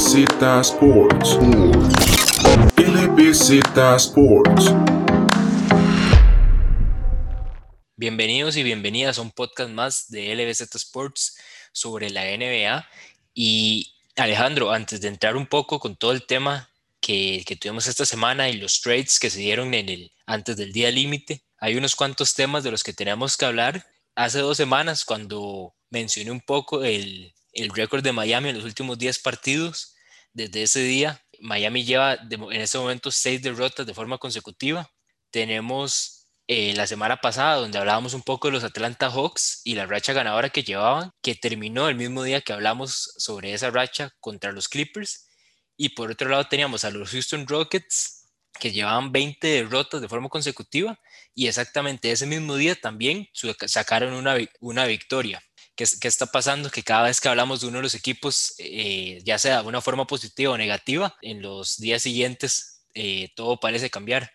LBZ Sports. LBZ Sports. Bienvenidos y bienvenidas a un podcast más de LBZ Sports sobre la NBA. Y Alejandro, antes de entrar un poco con todo el tema que, que tuvimos esta semana y los trades que se dieron en el, antes del día límite, hay unos cuantos temas de los que tenemos que hablar. Hace dos semanas, cuando mencioné un poco el, el récord de Miami en los últimos 10 partidos. Desde ese día, Miami lleva en este momento seis derrotas de forma consecutiva. Tenemos eh, la semana pasada, donde hablábamos un poco de los Atlanta Hawks y la racha ganadora que llevaban, que terminó el mismo día que hablamos sobre esa racha contra los Clippers. Y por otro lado teníamos a los Houston Rockets, que llevaban 20 derrotas de forma consecutiva, y exactamente ese mismo día también sacaron una, una victoria. ¿Qué, está pasando? Que cada vez que hablamos de uno de los equipos, eh, ya sea de una forma positiva o negativa, en los días siguientes eh, todo parece cambiar.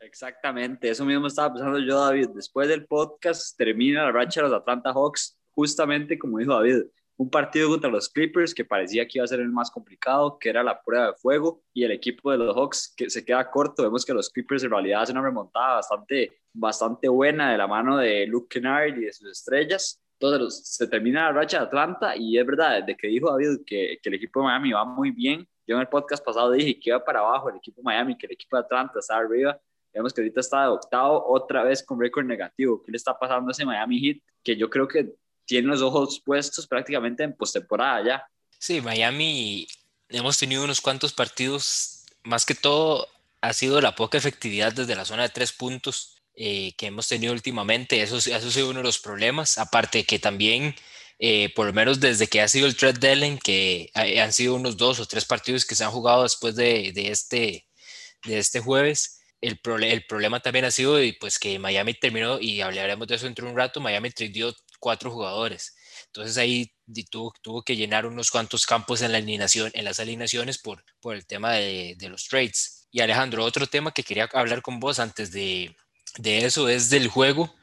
Exactamente, eso mismo estaba pensando yo, David. Después del podcast termina la racha de los Atlanta Hawks, justamente como dijo David, un partido contra los Clippers que parecía que iba a ser el más complicado, que era la prueba de fuego, y el equipo de los Hawks que se queda corto. Vemos que los Clippers en realidad hacen una remontada bastante, bastante buena de la mano de Luke Kennard y de sus estrellas. Entonces se termina la racha de Atlanta y es verdad, desde que dijo David que, que, el equipo de Miami va muy bien, yo en el podcast pasado dije que iba para abajo el equipo de Miami, que el equipo de Atlanta está arriba. Vemos que ahorita está de octavo otra vez con récord negativo. ¿Qué le está pasando a ese Miami Heat? Que yo creo que tiene los ojos puestos prácticamente en postemporada ya. Sí, Miami hemos tenido unos cuantos partidos, más que todo ha sido la poca efectividad desde la zona de tres puntos eh, que hemos tenido últimamente. Eso, eso ha sido uno de los problemas. Aparte que también, eh, por lo menos desde que ha sido el trade deadline, que han sido unos dos o tres partidos que se han jugado después de, de este, de este jueves, el, el, problema también ha sido pues, que Miami terminó, y hablaremos de eso dentro de un rato, Miami tradeó cuatro jugadores. Entonces ahí tuvo, tuvo, que llenar unos cuantos campos en, la alineación, en las alineaciones por, por el tema de, de los trades. Y Alejandro, otro tema que quería hablar con vos antes de, de eso es del juego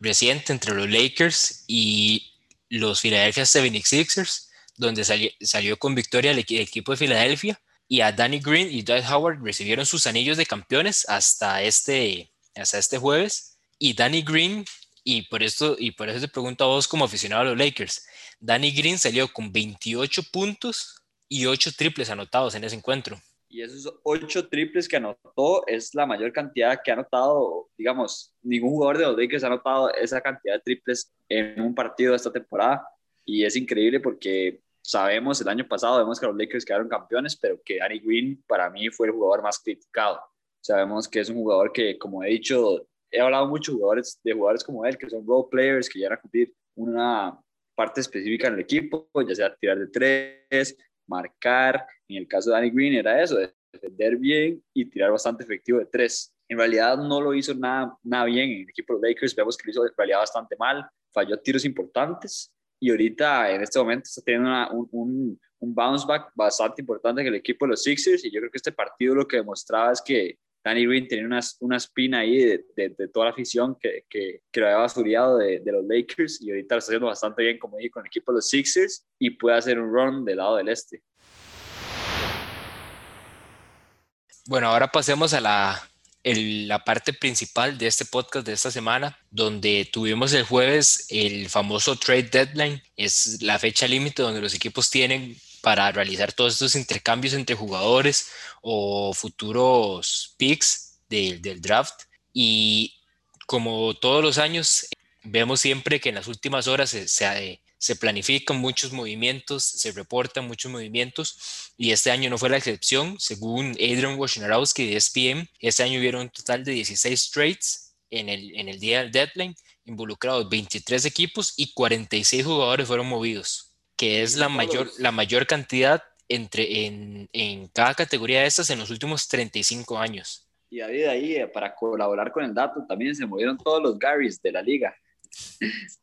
reciente entre los Lakers y los Philadelphia 76ers, donde salió, con victoria el, equipo de Filadelfia y a Danny Green y Dwight Howard recibieron sus anillos de campeones hasta este, hasta este jueves. Y Danny Green, y por, esto, y por eso te pregunto a vos como aficionado a los Lakers, Danny Green salió con 28 puntos y 8 triples anotados en ese encuentro y esos ocho triples que anotó es la mayor cantidad que ha anotado, digamos, ningún jugador de los Lakers ha anotado esa cantidad de triples en un partido de esta temporada y es increíble porque sabemos, el año pasado vemos que los Lakers quedaron campeones, pero que Danny Green para mí fue el jugador más criticado. Sabemos que es un jugador que, como he dicho, he hablado mucho de jugadores, de jugadores como él, que son role players, que llegan a cumplir una parte específica en el equipo, ya sea tirar de tres, marcar. En el caso de Danny Green era eso, defender bien y tirar bastante efectivo de tres. En realidad no lo hizo nada, nada bien en el equipo de los Lakers, vemos que lo hizo en realidad bastante mal, falló tiros importantes y ahorita en este momento está teniendo un, un, bounce back bastante importante en el equipo de los Sixers y yo creo que este partido lo que demostraba es que Danny Green tenía una, una espina ahí de, de, toda la afición que, que, que lo había basuriado de, de, los Lakers y ahorita lo está haciendo bastante bien, como dije, con el equipo de los Sixers y puede hacer un run del lado del este. Bueno, ahora pasemos a la, la parte principal de este podcast de esta semana, donde tuvimos el jueves el famoso trade deadline. Es la fecha límite donde los equipos tienen para realizar todos estos intercambios entre jugadores o futuros picks del draft. Y como todos los años, vemos siempre que en las últimas horas se, se, planifican muchos movimientos, se reportan muchos movimientos y este año no fue la excepción. Según Adrian Wojnarowski de ESPN, este año hubieron un total de 16 trades en el, en el día del deadline, involucrados 23 equipos y 46 jugadores fueron movidos que es la mayor, la mayor cantidad entre, en, en cada categoría de estas en los últimos 35 años. Y ahí, ahí, eh, para colaborar con el dato, también se movieron todos los Garys de la liga.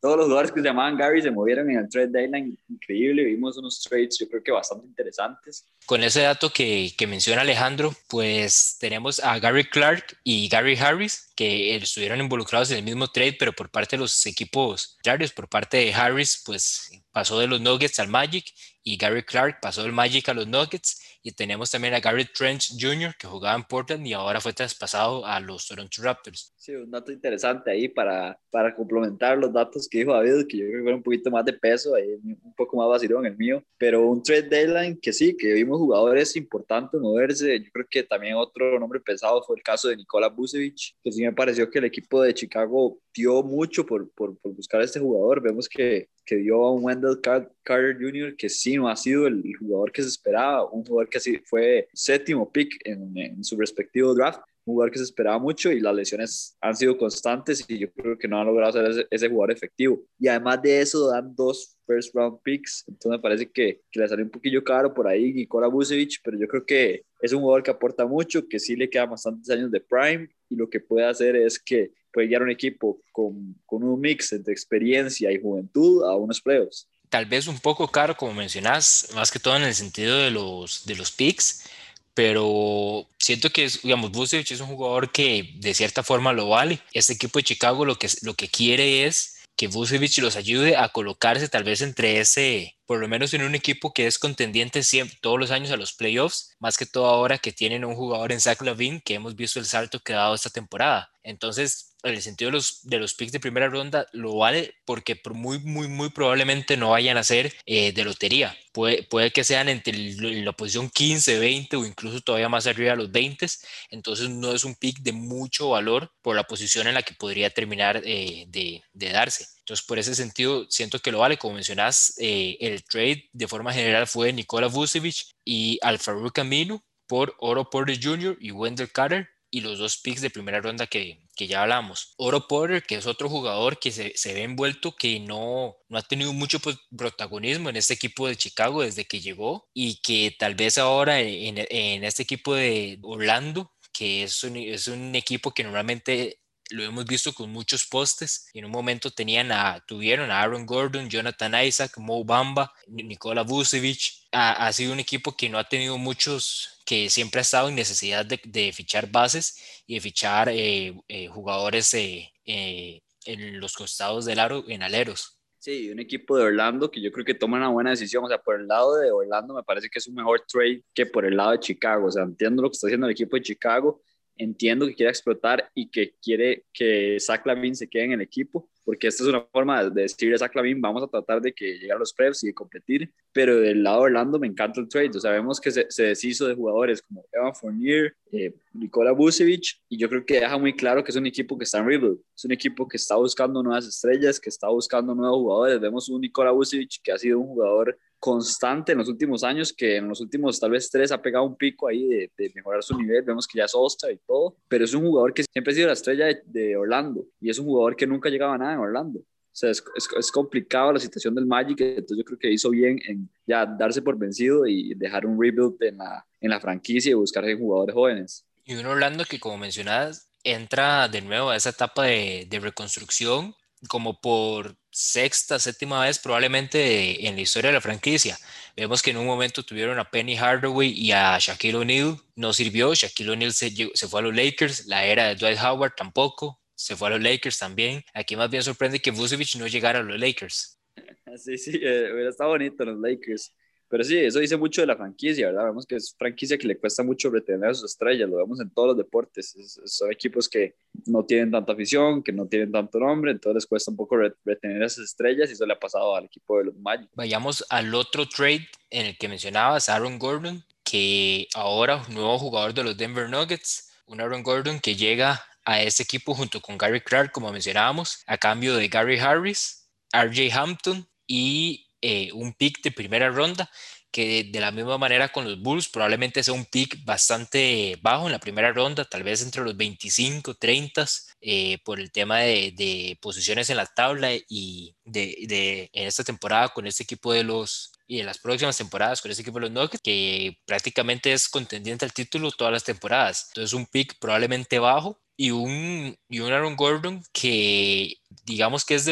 Todos los jugadores que se llamaban Gary se movieron en el trade deadline. Increíble. Vimos unos trades, yo creo que bastante interesantes. Con ese dato que, que menciona Alejandro, pues tenemos a Gary Clark y Gary Harris, que estuvieron involucrados en el mismo trade, pero por parte de los equipos contrarios. Por parte de Harris, pues pasó de los Nuggets al Magic y Gary Clark pasó del Magic a los Nuggets y tenemos también a Gary Trench Jr. que jugaba en Portland y ahora fue traspasado a los Toronto Raptors. Sí, un dato interesante ahí para, para complementar los datos que dijo David, que yo creo que fue un poquito más de peso, ahí un poco más vacilón el mío, pero un trade deadline que sí, que vimos jugadores importantes moverse. Yo creo que también otro nombre pesado fue el caso de Nikola Vucevic, que sí me pareció que el equipo de Chicago dio mucho por, por, por buscar a este jugador. Vemos que, que dio a un Wendell Carter Jr. que sí no ha sido el jugador que se esperaba, un jugador que sí fue séptimo pick en, su respectivo draft, un jugador que se esperaba mucho y las lesiones han sido constantes y yo creo que no han logrado ser ese, ese jugador efectivo. Y además de eso dan dos first round picks, entonces me parece que, que le salió un poquillo caro por ahí Nikola Vucevic, pero yo creo que es un jugador que aporta mucho, que sí le quedan bastantes años de prime y lo que puede hacer es que puede guiar un equipo con, un mix entre experiencia y juventud a unos playoffs. Tal vez un poco caro, como mencionas, más que todo en el sentido de los, de picks, pero siento que, digamos, Vucevic es un jugador que de cierta forma lo vale. Este equipo de Chicago lo que, lo que quiere es que Vucevic los ayude a colocarse tal vez entre ese, por lo menos en un equipo que es contendiente siempre, todos los años a los playoffs, más que todo ahora que tienen un jugador en Zach Lavin que hemos visto el salto que ha dado esta temporada. Entonces, en el sentido de los, picks de primera ronda, lo vale porque muy, muy, muy probablemente no vayan a ser eh, de lotería. Puede, puede que sean entre la posición 15, 20 o incluso todavía más arriba de los 20. Entonces no es un pick de mucho valor por la posición en la que podría terminar eh, de, de, darse. Entonces por ese sentido siento que lo vale. Como mencionas, eh, el trade de forma general fue Nikola Vucevic y Alfaru Camino por Oro Porter Jr. y Wendell Carter y los dos picks de primera ronda que, que ya hablamos. Oro Porter, que es otro jugador que se, se ve envuelto, que no, no ha tenido mucho pues, protagonismo en este equipo de Chicago desde que llegó y que tal vez ahora en, en este equipo de Orlando, que es un, es un equipo que normalmente lo hemos visto con muchos postes. Y en un momento tenían a, tuvieron a Aaron Gordon, Jonathan Isaac, Mo Bamba, Nikola Vucevic. Ha, ha, sido un equipo que no ha tenido muchos, que siempre ha estado en necesidad de, de fichar bases y de fichar eh, eh, jugadores eh, en los costados del aro, en aleros. Sí, un equipo de Orlando que yo creo que toma una buena decisión. O sea, por el lado de Orlando me parece que es un mejor trade que por el lado de Chicago. O sea, entiendo lo que está haciendo el equipo de Chicago entiendo que quiere explotar y que quiere que Zach Lavin se quede en el equipo, porque esta es una forma de decirle a Zach Lavin, vamos a tratar de que llegue a los preps y de competir, pero del lado de Orlando me encanta el trade, o sea, vemos que se, se deshizo de jugadores como Evan Fournier, eh, Nikola Vucevic, y yo creo que deja muy claro que es un equipo que está en rebuild, es un equipo que está buscando nuevas estrellas, que está buscando nuevos jugadores, vemos un Nikola Vucevic que ha sido un jugador constante en los últimos años, que en los últimos tal vez tres ha pegado un pico ahí de, de mejorar su nivel, vemos que ya es Osta y todo, pero es un jugador que siempre ha sido la estrella de, de, Orlando y es un jugador que nunca llegaba a nada en Orlando. O sea, es, es, es, complicado la situación del Magic, entonces yo creo que hizo bien en ya darse por vencido y dejar un rebuild en la, en la franquicia y buscar jugadores jóvenes. Y un Orlando que, como mencionabas, entra de nuevo a esa etapa de, de reconstrucción como por sexta, séptima vez probablemente en la historia de la franquicia. Vemos que en un momento tuvieron a Penny Hardaway y a Shaquille O'Neal, no sirvió, Shaquille O'Neal se, se, fue a los Lakers, la era de Dwight Howard tampoco, se fue a los Lakers también. Aquí más bien sorprende que Vucevic no llegara a los Lakers. Sí, sí, eh, hubiera estado bonito los Lakers. Pero sí, eso dice mucho de la franquicia, ¿verdad? Vemos que es franquicia que le cuesta mucho retener a sus estrellas, lo vemos en todos los deportes. Es, son equipos que no tienen tanta afición, que no tienen tanto nombre, entonces les cuesta un poco retener a esas estrellas y eso le ha pasado al equipo de los Magic. Vayamos al otro trade en el que mencionabas, Aaron Gordon, que ahora nuevo jugador de los Denver Nuggets, un Aaron Gordon que llega a ese equipo junto con Gary Clark, como mencionábamos, a cambio de Gary Harris, RJ Hampton y eh, un pick de primera ronda, que de la misma manera con los Bulls probablemente sea un pick bastante bajo en la primera ronda, tal vez entre los 25, 30, eh, por el tema de, de, posiciones en la tabla y de, en esta temporada con este equipo de los y en las próximas temporadas con este equipo de los Nuggets, que prácticamente es contendiente al título todas las temporadas. Entonces un pick probablemente bajo, y un, y un Aaron Gordon que digamos que es,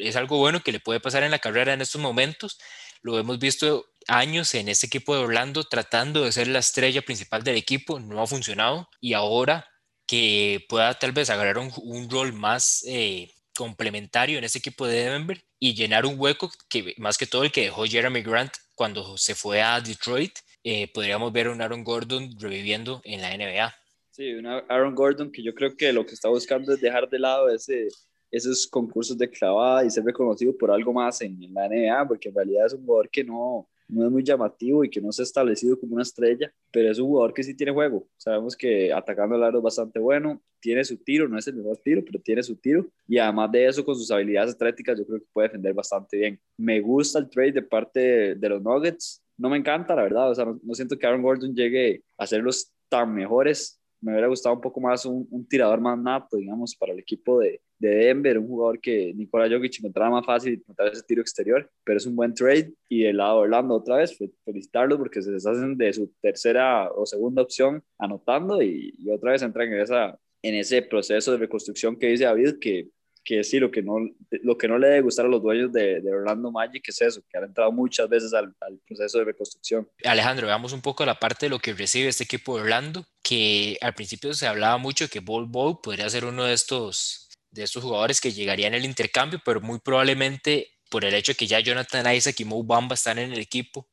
es algo bueno que le puede pasar en la carrera en estos momentos. Lo hemos visto años en este equipo de Orlando tratando de ser la estrella principal del equipo, no ha funcionado y ahora que pueda tal vez agarrar un, rol más eh, complementario en ese equipo de Denver y llenar un hueco que más que todo el que dejó Jeremy Grant cuando se fue a Detroit, eh, podríamos ver a un Aaron Gordon reviviendo en la NBA. Sí, un Aaron Gordon que yo creo que lo que está buscando es dejar de lado ese, esos concursos de clavada y ser reconocido por algo más en, en la NBA, porque en realidad es un jugador que no, no es muy llamativo y que no se ha establecido como una estrella, pero es un jugador que sí tiene juego. Sabemos que atacando el aro es bastante bueno, tiene su tiro, no es el mejor tiro, pero tiene su tiro. Y además de eso, con sus habilidades atléticas, yo creo que puede defender bastante bien. Me gusta el trade de parte de los Nuggets. No me encanta, la verdad. O sea, no, no siento que Aaron Gordon llegue a ser los tan mejores me hubiera gustado un poco más un, un, tirador más nato, digamos, para el equipo de, de Denver, un jugador que Nikola Jokic encontraba más fácil encontrar ese tiro exterior, pero es un buen trade. Y del lado de Orlando, otra vez, felicitarlos porque se deshacen de su tercera o segunda opción anotando y, y otra vez entran en, esa, en ese proceso de reconstrucción que dice David, que que sí, lo que no, lo que no le debe gustar a los dueños de, de Orlando Magic es eso, que han entrado muchas veces al, al, proceso de reconstrucción. Alejandro, veamos un poco la parte de lo que recibe este equipo de Orlando, que al principio se hablaba mucho que Bol Bol podría ser uno de estos, de estos jugadores que llegaría en el intercambio, pero muy probablemente por el hecho de que ya Jonathan Isaac y Mo Bamba están en el equipo,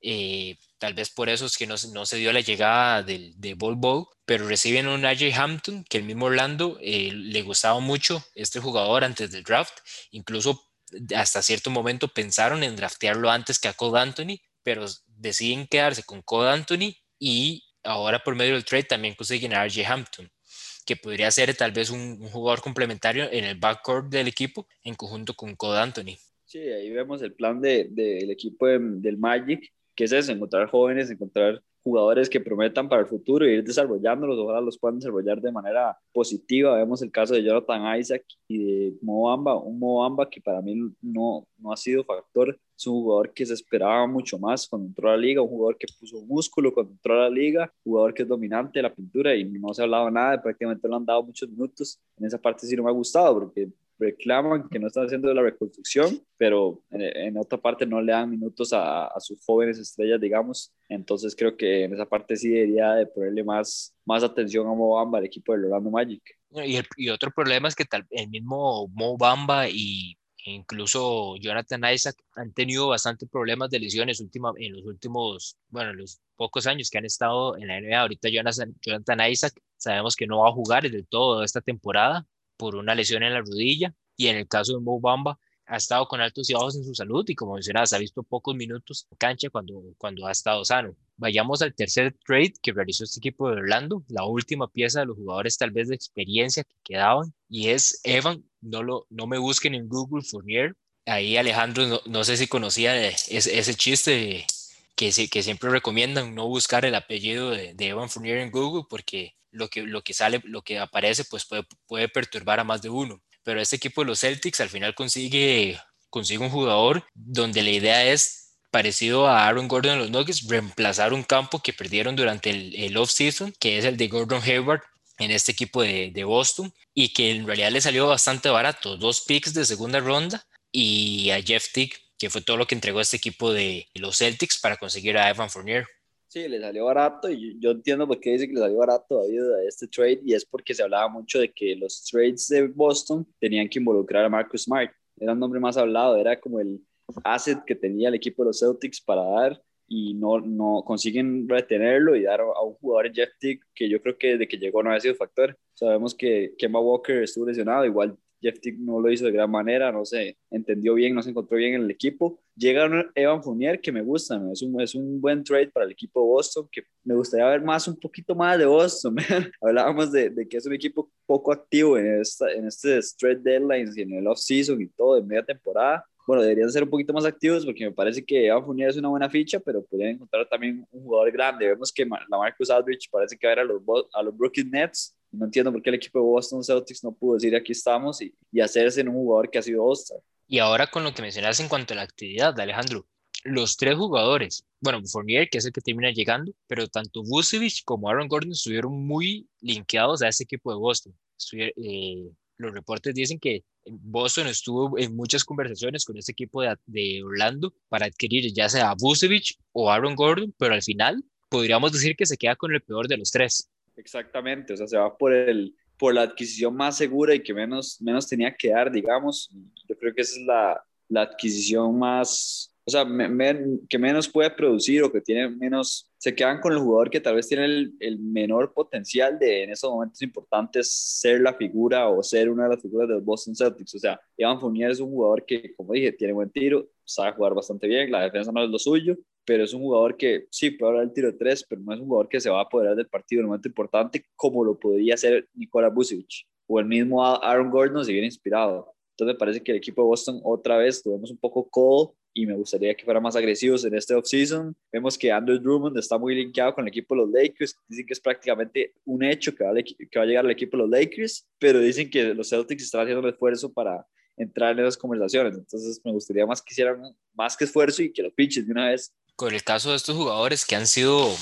eh, tal vez por eso es que no, no se dio la llegada del, de Bol Bol, pero reciben un AJ Hampton, que el mismo Orlando eh, le gustaba mucho este jugador antes del draft, incluso hasta cierto momento pensaron en draftearlo antes que a Cole Anthony, pero deciden quedarse con Cole Anthony y ahora por medio del trade también consiguen a RJ Hampton, que podría ser tal vez un, jugador complementario en el backcourt del equipo en conjunto con Cole Anthony. Sí, ahí vemos el plan del de, de equipo de, del Magic, que es eso, encontrar jóvenes, encontrar jugadores que prometan para el futuro y ir desarrollándolos, ojalá los puedan desarrollar de manera positiva. Vemos el caso de Jonathan Isaac y de Moamba, un Moamba que para mí no, no ha sido factor, es un jugador que se esperaba mucho más cuando entró a la liga, un jugador que puso músculo cuando entró a la liga, jugador que es dominante de la pintura y no se ha hablado nada, prácticamente le han dado muchos minutos. En esa parte sí no me ha gustado porque reclaman que no están haciendo la reconstrucción, pero en, en otra parte no le dan minutos a, sus jóvenes estrellas, digamos. Entonces creo que en esa parte sí debería de ponerle más, más atención a Mo Bamba, el equipo del Orlando Magic. Y, el, y otro problema es que tal, el mismo Mo Bamba y incluso Jonathan Isaac han tenido bastantes problemas de lesiones última, en los últimos, bueno, los pocos años que han estado en la NBA. Ahorita Jonathan, Jonathan Isaac sabemos que no va a jugar del todo esta temporada por una lesión en la rodilla y en el caso de Mo Bamba ha estado con altos y bajos en su salud y como mencionabas ha visto pocos minutos en cancha cuando, cuando ha estado sano. Vayamos al tercer trade que realizó este equipo de Orlando, la última pieza de los jugadores tal vez de experiencia que quedaban y es Evan, no, lo, no me busquen en Google Fournier, ahí Alejandro no, no sé si conocía ese, ese chiste que, que siempre recomiendan no buscar el apellido de, de Evan Fournier en Google porque lo que, lo que sale, lo que aparece, pues puede, puede perturbar a más de uno. Pero este equipo de los Celtics al final consigue, consigue un jugador donde la idea es parecido a Aaron Gordon en los Nuggets, reemplazar un campo que perdieron durante el, el off-season, que es el de Gordon Hayward en este equipo de, Boston, y que en realidad le salió bastante barato, dos picks de segunda ronda y a Jeff Tick, que fue todo lo que entregó este equipo de los Celtics para conseguir a Evan Fournier. Sí, le salió barato y yo entiendo por qué dice que le salió barato a este trade y es porque se hablaba mucho de que los trades de Boston tenían que involucrar a Marcus Smart. Era un nombre más hablado, era como el asset que tenía el equipo de los Celtics para dar y no, no consiguen retenerlo y dar a un jugador Jeff Tick que yo creo que desde que llegó no había sido factor. Sabemos que Kemba Walker estuvo lesionado, igual Jeff Tick no lo hizo de gran manera, no se entendió bien, no se encontró bien en el equipo. Llega Evan Fournier, que me gusta, ¿no? es, un, es un buen trade para el equipo de Boston, que me gustaría ver más, un poquito más de Boston. Hablábamos de, de, que es un equipo poco activo en, esta, en este trade deadlines y en el off-season y todo, de media temporada. Bueno, deberían ser un poquito más activos porque me parece que Evan Fournier es una buena ficha, pero podrían encontrar también un jugador grande. Vemos que la Marcus Aldridge parece que va a ir a los, a los Brooklyn Nets no entiendo por qué el equipo de Boston Celtics no pudo decir aquí estamos y, y hacerse en un jugador que ha sido all Y ahora con lo que mencionas en cuanto a la actividad, Alejandro, los tres jugadores, bueno, Fournier, que es el que termina llegando, pero tanto Vucevic como Aaron Gordon estuvieron muy linkeados a ese equipo de Boston. Eh, los reportes dicen que Boston estuvo en muchas conversaciones con ese equipo de, de Orlando para adquirir ya sea a Vucevic o Aaron Gordon, pero al final podríamos decir que se queda con el peor de los tres. Exactamente, o sea, se va por, el, por la adquisición más segura y que menos, menos tenía que dar, digamos. Yo creo que esa es la, la adquisición más, o sea, que menos puede producir o que tiene menos, se quedan con el jugador que tal vez tiene el, el, menor potencial de en esos momentos importantes ser la figura o ser una de las figuras de los Boston Celtics. O sea, Evan Fournier es un jugador que, como dije, tiene buen tiro, sabe jugar bastante bien, la defensa no es lo suyo, pero es un jugador que sí puede hablar el tiro de tres, pero no es un jugador que se va a apoderar del partido en un momento importante como lo podría hacer Nikola Vucevic o el mismo Aaron Gordon si viene inspirado. Entonces me parece que el equipo de Boston otra vez tuvimos un poco cold y me gustaría que fueran más agresivos en este offseason. Vemos que Andrew Drummond está muy linkeado con el equipo de los Lakers. Dicen que es prácticamente un hecho que va, que va a llegar al equipo de los Lakers, pero dicen que los Celtics están haciendo un esfuerzo para entrar en esas conversaciones. Entonces me gustaría más que hicieran más que esfuerzo y que lo pinches de una vez. Con el caso de estos jugadores que han sido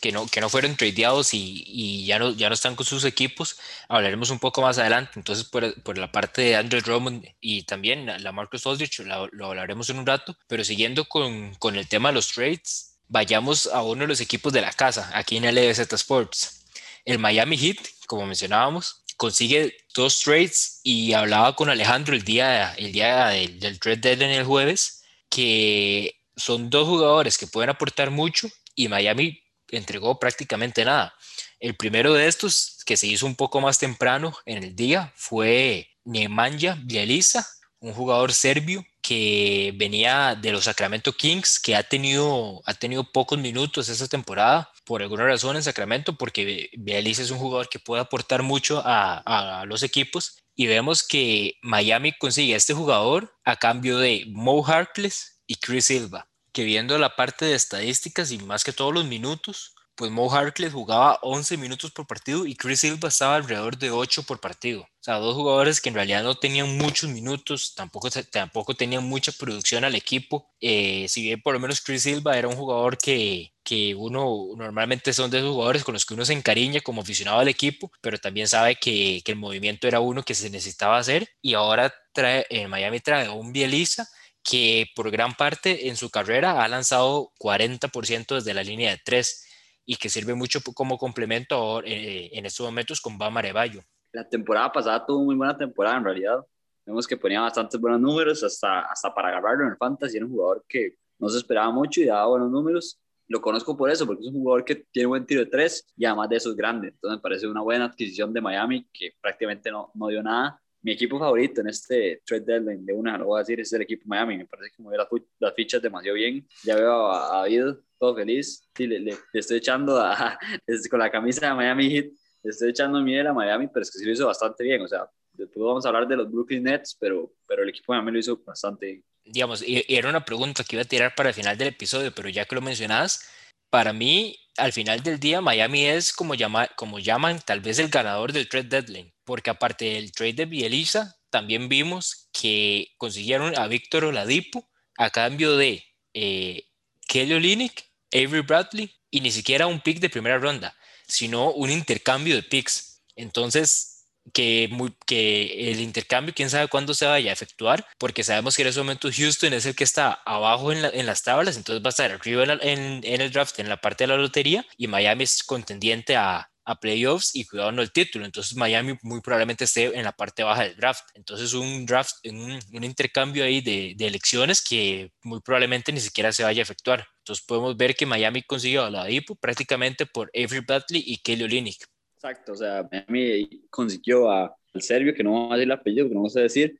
que no, que no fueron tradeados y, y, ya, no, ya no están con sus equipos, hablaremos un poco más adelante. Entonces, por, por la parte de Andrew Drummond y también la Marcus Aldridge, lo, lo hablaremos en un rato, pero siguiendo con, con, el tema de los trades, vayamos a uno de los equipos de la casa, aquí en LBZ Sports. El Miami Heat, como mencionábamos, consigue dos trades y hablaba con Alejandro el día, el día del, del trade deadline el jueves, que son dos jugadores que pueden aportar mucho y Miami entregó prácticamente nada. El primero de estos, que se hizo un poco más temprano en el día, fue Nemanja Bjelica, un jugador serbio que venía de los Sacramento Kings, que ha tenido, ha tenido pocos minutos esta temporada, por alguna razón en Sacramento, porque Bjelica es un jugador que puede aportar mucho a, a los equipos. Y vemos que Miami consigue a este jugador a cambio de Mo Harkless y Chris Silva que viendo la parte de estadísticas y más que todos los minutos, pues Mo Harkless jugaba 11 minutos por partido y Chris Silva estaba alrededor de 8 por partido. O sea, dos jugadores que en realidad no tenían muchos minutos, tampoco, tampoco tenían mucha producción al equipo. Eh, si bien por lo menos Chris Silva era un jugador que, que uno normalmente son de esos jugadores con los que uno se encariña como aficionado al equipo, pero también sabe que, que el movimiento era uno que se necesitaba hacer y ahora trae, en Miami trae un Bieliza que por gran parte en su carrera ha lanzado 40% desde la línea de tres y que sirve mucho como complemento eh, en estos momentos con Bam Arevallo. La temporada pasada tuvo muy buena temporada en realidad. Vemos que ponía bastantes buenos números, hasta, hasta para agarrarlo en el fantasy. Era un jugador que no se esperaba mucho y daba buenos números. Lo conozco por eso, porque es un jugador que tiene buen tiro de tres y además de eso es grande. Entonces me parece una buena adquisición de Miami que prácticamente no, no dio nada mi equipo favorito en este trade deadline de una, lo voy a decir, es el equipo Miami. Me parece que movió las, las fichas demasiado bien. Ya veo a, David todo feliz. Sí, le, le, estoy echando a, con la camisa de Miami Heat, le estoy echando miel a Miami, pero es que sí lo hizo bastante bien. O sea, después vamos a hablar de los Brooklyn Nets, pero, pero el equipo Miami lo hizo bastante bien. Digamos, y, era una pregunta que iba a tirar para el final del episodio, pero ya que lo mencionas, para mí, al final del día, Miami es como, llama, como llaman tal vez el ganador del trade deadline porque aparte del trade de Bielisa, también vimos que consiguieron a Víctor Oladipo a cambio de eh, Kelly Olynyk, Avery Bradley y ni siquiera un pick de primera ronda, sino un intercambio de picks. Entonces, que, que el intercambio, quién sabe cuándo se vaya a efectuar, porque sabemos que en ese momento Houston es el que está abajo en, las tablas, entonces va a estar arriba en, en, el draft, en la parte de la lotería, y Miami es contendiente a, a playoffs y cuidado no el título. Entonces Miami muy probablemente esté en la parte baja del draft. Entonces un draft, un, un intercambio ahí de, de, elecciones que muy probablemente ni siquiera se vaya a efectuar. Entonces podemos ver que Miami consiguió a la DIPO prácticamente por Avery Bradley y Kelly Olynyk. Exacto, o sea, Miami consiguió al serbio, que no vamos a decir el apellido, que no vamos a decir,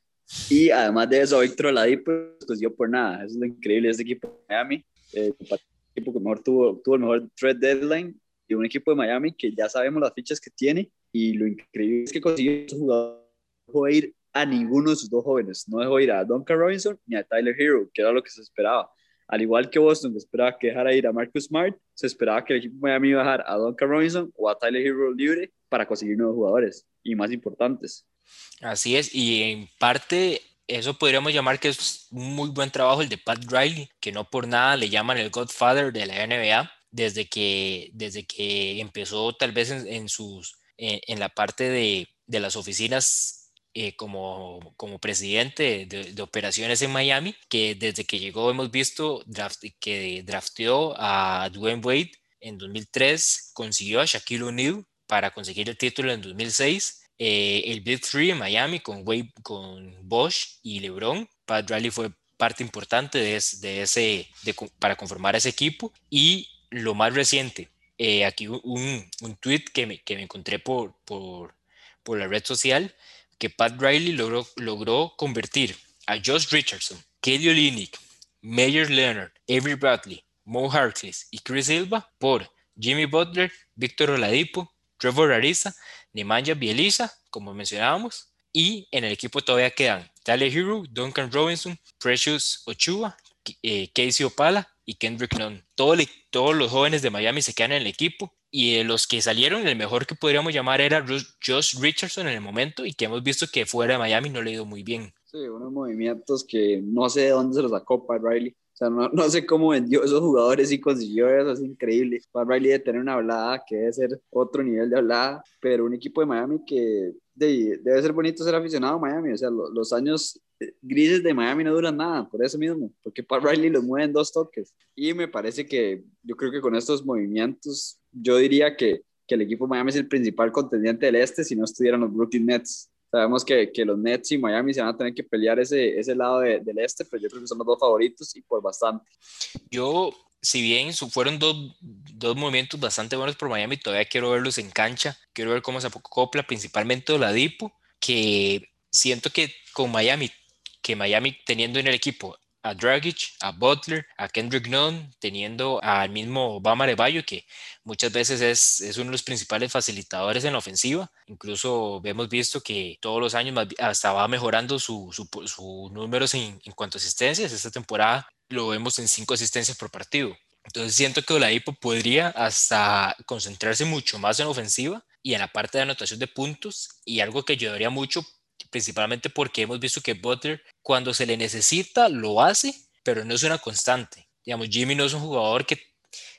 y además de eso, Víctor Oladipo consiguió por nada. Eso es lo increíble de este equipo de Miami. Eh, el equipo que mejor tuvo, tuvo el mejor trade deadline y un equipo de Miami que ya sabemos las fichas que tiene y lo increíble es que consiguió su jugador dejó ir a ninguno de sus dos jóvenes, no dejó ir a Duncan Robinson ni a Tyler Hero, que era lo que se esperaba. Al igual que Boston, que esperaba que dejara ir a Marcus Smart, se esperaba que el equipo de Miami iba a dejar a Duncan Robinson o a Tyler Hero libre para conseguir nuevos jugadores y más importantes. Así es, y en parte eso podríamos llamar que es un muy buen trabajo el de Pat Riley, que no por nada le llaman el Godfather de la NBA, desde que, desde que empezó tal vez en, sus, en, la parte de, de las oficinas eh, como, como presidente de, operaciones en Miami, que desde que llegó hemos visto draft, que drafteó a Dwayne Wade en 2003, consiguió a Shaquille O'Neal para conseguir el título en 2006 eh, el Big Three en Miami con, Wade, con Bosch y LeBron. Pat Riley fue parte importante de, ese, para conformar ese equipo. Y lo más reciente, eh, aquí un, un tweet que me, que me encontré por, por, por, la red social, que Pat Riley logró, logró convertir a Josh Richardson, Kelly Olynyk, Mayer Leonard, Avery Bradley, Mo Harkless y Chris Silva por Jimmy Butler, Víctor Oladipo, Trevor Ariza Nemanja Bieliza, como mencionábamos, y en el equipo todavía quedan Tyler Hero, Duncan Robinson, Precious Ochua, eh, Casey Opala y Kendrick Nunn. todos los jóvenes de Miami se quedan en el equipo y de los que salieron, el mejor que podríamos llamar era Josh Richardson en el momento y que hemos visto que fuera de Miami no le ha ido muy bien. Sí, unos movimientos que no sé de dónde se los sacó Pat Riley. O sea, no, no, sé cómo vendió esos jugadores y consiguió eso, es increíble. Pat Riley debe tener una hablada que debe ser otro nivel de hablada, pero un equipo de Miami que debe ser bonito ser aficionado a Miami. O sea, los años grises de Miami no duran nada, por eso mismo, porque Pat Riley los mueve en dos toques. Y me parece que yo creo que con estos movimientos, yo diría que, que el equipo de Miami es el principal contendiente del este si no estuvieran los Brooklyn Nets. Sabemos que, que, los Nets y Miami se van a tener que pelear ese, ese lado del este, pero yo creo que son los dos favoritos y por bastante. Yo, si bien fueron dos, dos movimientos bastante buenos por Miami, todavía quiero verlos en cancha, quiero ver cómo se acopla principalmente Oladipo, que siento que con Miami, que Miami teniendo en el equipo a Dragic, a Butler, a Kendrick Nunn, teniendo al mismo Obama Adebayo, que muchas veces es, es, uno de los principales facilitadores en la ofensiva. Incluso hemos visto que todos los años hasta va mejorando sus su, números en, cuanto a asistencias. Esta temporada lo vemos en cinco asistencias por partido. Entonces siento que Oladipo podría hasta concentrarse mucho más en ofensiva y en la parte de anotación de puntos y algo que ayudaría mucho principalmente porque hemos visto que Butler cuando se le necesita lo hace, pero no es una constante. Digamos, Jimmy no es un jugador que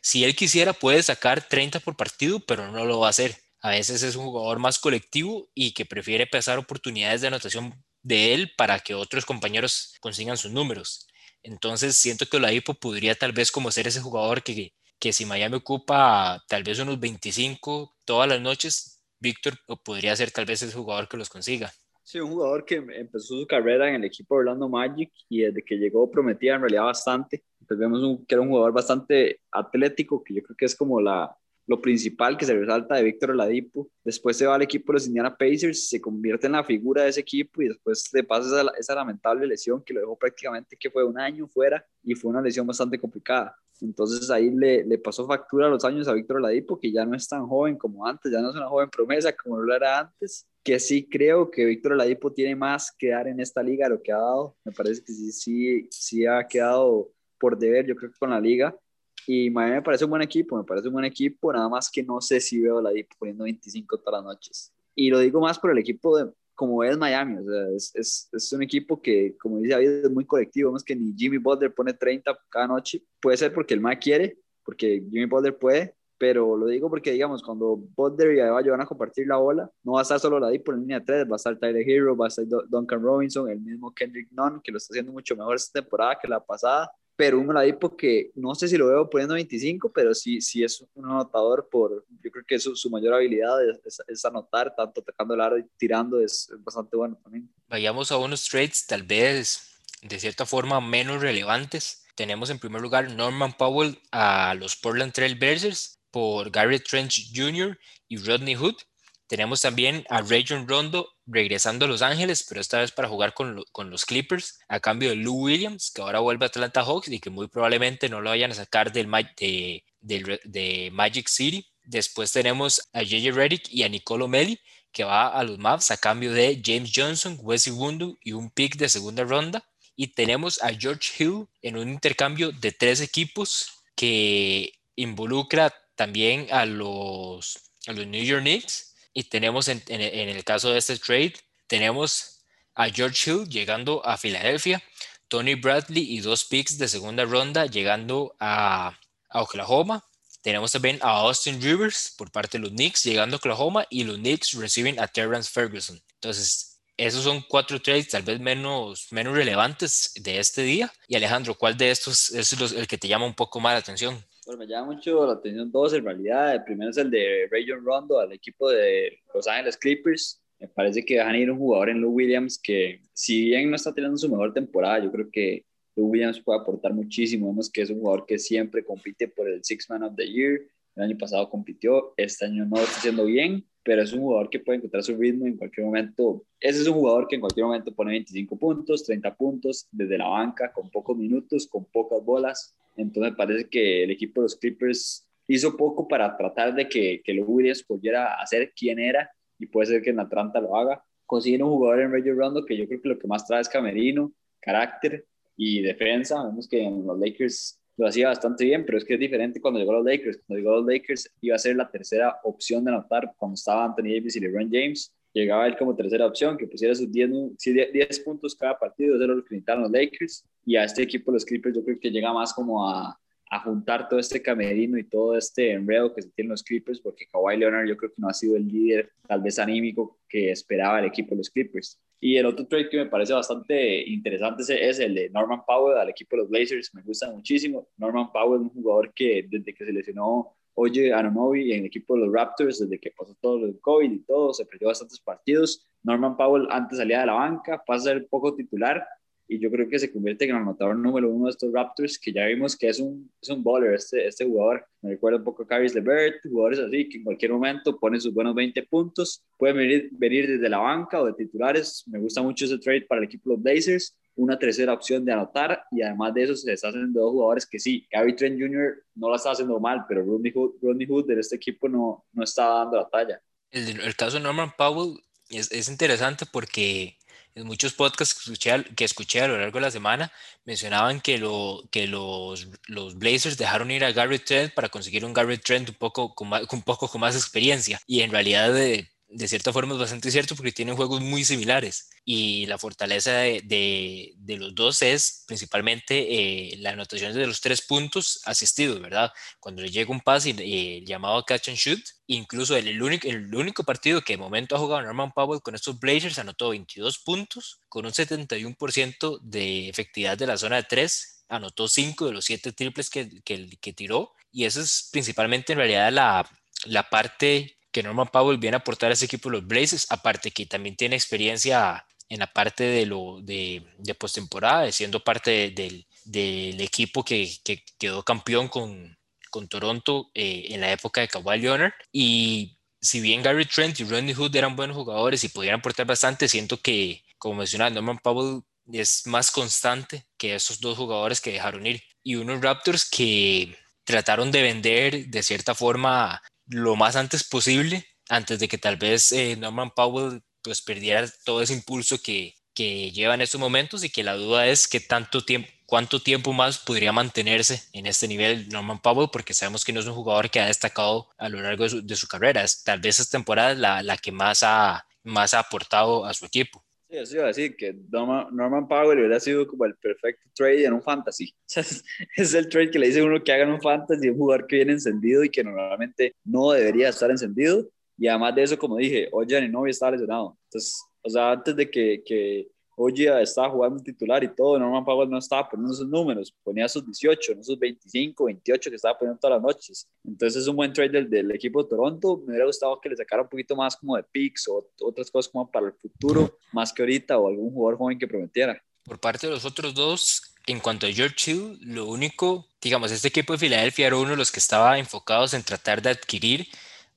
si él quisiera puede sacar 30 por partido, pero no lo va a hacer. A veces es un jugador más colectivo y que prefiere pasar oportunidades de anotación de él para que otros compañeros consigan sus números. Entonces siento que Oladipo podría tal vez como ser ese jugador que, que si Miami ocupa tal vez unos 25 todas las noches, Víctor podría ser tal vez ese jugador que los consiga. Sí, un jugador que empezó su carrera en el equipo Orlando Magic y desde que llegó prometía en realidad bastante. Pues vemos que era un jugador bastante atlético, que yo creo que es como la, lo principal que se resalta de Víctor Oladipo. Después se va al equipo de los Indiana Pacers, se convierte en la figura de ese equipo y después le pasa esa, esa lamentable lesión que lo dejó prácticamente que fue un año fuera y fue una lesión bastante complicada. Entonces ahí le, le pasó factura a los años a Víctor Oladipo, que ya no es tan joven como antes, ya no es una joven promesa como lo era antes, que sí creo que Víctor Oladipo tiene más que dar en esta liga lo que ha dado. Me parece que sí, sí, sí ha quedado por deber, yo creo que con la liga. Y Miami me parece un buen equipo, me parece un buen equipo, nada más que no sé si veo a Oladipo poniendo 25 todas las noches. Y lo digo más por el equipo de, como es Miami, es, es, es, un equipo que, como dice David, es muy colectivo, vemos que ni Jimmy Butler pone 30 cada noche, puede ser porque el más quiere, porque Jimmy Butler puede, pero lo digo porque, digamos, cuando Butler y Adebayo van a compartir la bola, no va a estar solo la por en línea 3, va a estar Tyler Hero, va a estar Duncan Robinson, el mismo Kendrick Nunn, que lo está haciendo mucho mejor esta temporada que la pasada, pero un Oladipo que no sé si lo veo poniendo 25, pero sí, sí es un anotador por, yo creo que su, su mayor habilidad es, es, anotar, tanto atacando el aro y tirando, es, bastante bueno también. Vayamos a unos trades tal vez de cierta forma menos relevantes. Tenemos en primer lugar Norman Powell a los Portland Trail Blazers, por Gary Trench Jr. y Rodney Hood. Tenemos también a Rayon Rondo regresando a Los Ángeles, pero esta vez para jugar con, los Clippers, a cambio de Lou Williams, que ahora vuelve a Atlanta Hawks y que muy probablemente no lo vayan a sacar del, de, de Magic City. Después tenemos a JJ Redick y a Nicolo Melli, que va a los Mavs a cambio de James Johnson, Wesley Wundu y un pick de segunda ronda. Y tenemos a George Hill en un intercambio de tres equipos que involucra también a los, a los New York Knicks y tenemos en, el caso de este trade, tenemos a George Hill llegando a Filadelfia, Tony Bradley y dos picks de segunda ronda llegando a, Oklahoma. Tenemos también a Austin Rivers por parte de los Knicks llegando a Oklahoma y los Knicks reciben a Terrence Ferguson. Entonces, esos son cuatro trades tal vez menos, menos relevantes de este día. Y Alejandro, ¿cuál de estos es el que te llama un poco más la atención? Bueno, me llama mucho la atención dos en realidad. El primero es el de Rayon Rondo al equipo de Los Ángeles Clippers. Me parece que a ir un jugador en Lou Williams que, si bien no está teniendo su mejor temporada, yo creo que Lou Williams puede aportar muchísimo. Vemos que es un jugador que siempre compite por el Six Man of the Year. El año pasado compitió, este año no está haciendo bien, pero es un jugador que puede encontrar su ritmo en cualquier momento. Ese es un jugador que en cualquier momento pone 25 puntos, 30 puntos desde la banca, con pocos minutos, con pocas bolas. Entonces me parece que el equipo de los Clippers hizo poco para tratar de que, que Lou Williams pudiera hacer quién era y puede ser que en Atlanta lo haga. Consiguen un jugador en Rayo Rondo que yo creo que lo que más trae es camerino, carácter y defensa. Vemos que en los Lakers lo hacía bastante bien, pero es que es diferente cuando llegó a los Lakers. Cuando llegó a los Lakers iba a ser la tercera opción de anotar cuando estaba Anthony Davis y LeBron James. Llegaba él como tercera opción, que pusiera sus 10, 10 puntos cada partido, eso era lo que necesitaban los Lakers. Y a este equipo, los Clippers, yo creo que llega más como a, a juntar todo este camerino y todo este enredo que se tienen los Clippers, porque Kawhi Leonard yo creo que no ha sido el líder tal vez anímico que esperaba el equipo de los Clippers. Y el otro trade que me parece bastante interesante es el de Norman Powell al equipo de los Blazers, me gusta muchísimo. Norman Powell es un jugador que desde que se lesionó Oye Anonobi en el equipo de los Raptors, desde que pasó todo el COVID y todo, se perdió bastantes partidos. Norman Powell antes salía de la banca, pasa ser poco titular, y yo creo que se convierte en el anotador número uno de estos Raptors, que ya vimos que es un, es un bowler este, este jugador. Me recuerda un poco a Caris LeVert, jugadores así que en cualquier momento ponen sus buenos 20 puntos, pueden venir, venir desde la banca o de titulares. Me gusta mucho ese trade para el equipo de los Blazers, una tercera opción de anotar y además de eso se está haciendo dos jugadores que sí, Gary Trent Jr. no la está haciendo mal, pero Rodney Hood, Rodney Hood de este equipo no, no está dando la talla. El, el caso de Norman Powell es, es interesante porque en muchos podcasts que escuché, que escuché a lo largo de la semana mencionaban que, lo, que los, los Blazers dejaron ir a Gary Trent para conseguir un Gary Trent un poco con, un poco con más experiencia. Y en realidad de, de cierta forma es bastante cierto porque tienen juegos muy similares y la fortaleza de, de, los dos es principalmente eh, la anotación de los tres puntos asistidos, ¿verdad? Cuando le llega un pase eh, llamado catch and shoot, incluso el, el, único, el único partido que de momento ha jugado Norman Powell con estos Blazers anotó 22 puntos con un 71% de efectividad de la zona de tres, anotó 5 de los 7 triples que, que, que tiró y eso es principalmente en realidad la, la parte que Norman Powell viene a aportar a ese equipo de los Blazers, aparte que también tiene experiencia en la parte de, lo, de, de postemporada, siendo parte del, del equipo que, que, quedó campeón con, con Toronto eh, en la época de Kawhi Leonard. Y si bien Gary Trent y Rodney Hood eran buenos jugadores y podían aportar bastante, siento que, como mencionaba, Norman Powell es más constante que esos dos jugadores que dejaron ir. Y unos Raptors que trataron de vender de cierta forma lo más antes posible, antes de que tal vez eh, Norman Powell pues perdiera todo ese impulso que, que lleva en estos momentos y que la duda es que tanto tiempo, cuánto tiempo más podría mantenerse en este nivel Norman Powell, porque sabemos que no es un jugador que ha destacado a lo largo de su, carrera. Es, tal vez esta temporada la, la que más ha, más ha aportado a su equipo. Sí, eso iba a decir que Norman, Powell hubiera sido como el perfecto trade en un fantasy. es el trade que le dice uno que hagan un fantasy, un jugador que viene encendido y que normalmente no debería estar encendido. Y además de eso, como dije, Oye no estaba lesionado. Entonces, o sea, antes de que, que Oye estaba jugando titular y todo, Norman Powell no estaba poniendo esos números, ponía sus 18, no sus 25, 28 que estaba poniendo todas las noches. Entonces es un buen trade del, del equipo de Toronto. Me hubiera gustado que le sacara un poquito más como de picks o otras cosas como para el futuro, más que ahorita, o algún jugador joven que prometiera. Por parte de los otros dos, en cuanto a George Hill, lo único, digamos, este equipo de Filadelfia era uno de los que estaba enfocados en tratar de adquirir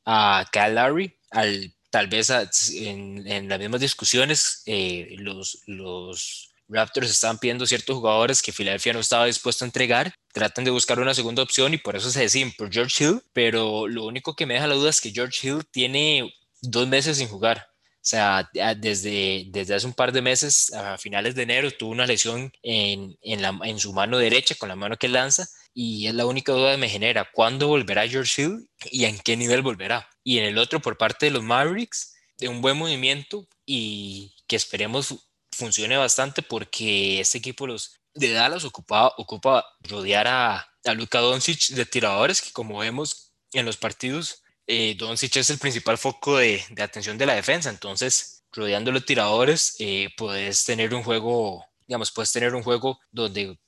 a Cal Larry, al tal vez en, las mismas discusiones eh, los, los Raptors estaban pidiendo ciertos jugadores que Filadelfia no estaba dispuesto a entregar, tratan de buscar una segunda opción y por eso se deciden por George Hill, pero lo único que me deja la duda es que George Hill tiene dos meses sin jugar. O sea, desde, desde hace un par de meses, a finales de enero, tuvo una lesión en, en, la, en su mano derecha, con la mano que lanza, y es la única duda que me genera, ¿cuándo volverá George Hill y en qué nivel volverá? Y en el otro, por parte de los Mavericks, de un buen movimiento y que esperemos funcione bastante porque este equipo los de Dallas ocupa, ocupa rodear a, a Luka Doncic de tiradores, que como vemos en los partidos, eh, Doncic es el principal foco de, de, atención de la defensa, entonces rodeando los tiradores eh, puedes tener un juego, digamos, puedes tener un juego donde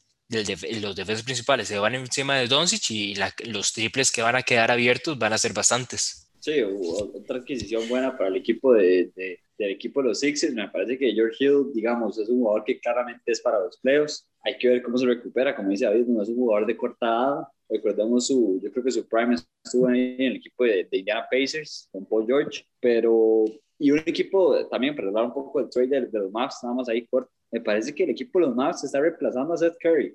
los defensas principales se van encima de Doncic y los triples que van a quedar abiertos van a ser bastantes. Sí, otra adquisición buena para el equipo de, del equipo de los Sixers. Me parece que George Hill, digamos, es un jugador que claramente es para los playoffs. Hay que ver cómo se recupera. Como dice David, no es un jugador de corta edad. Recordemos su, yo creo que su prime estuvo ahí en el equipo de, Indiana Pacers con Paul George, pero y un equipo también para hablar un poco del trade de, los Mavs, nada más ahí corto. Me parece que el equipo de los Mavs está reemplazando a Seth Curry.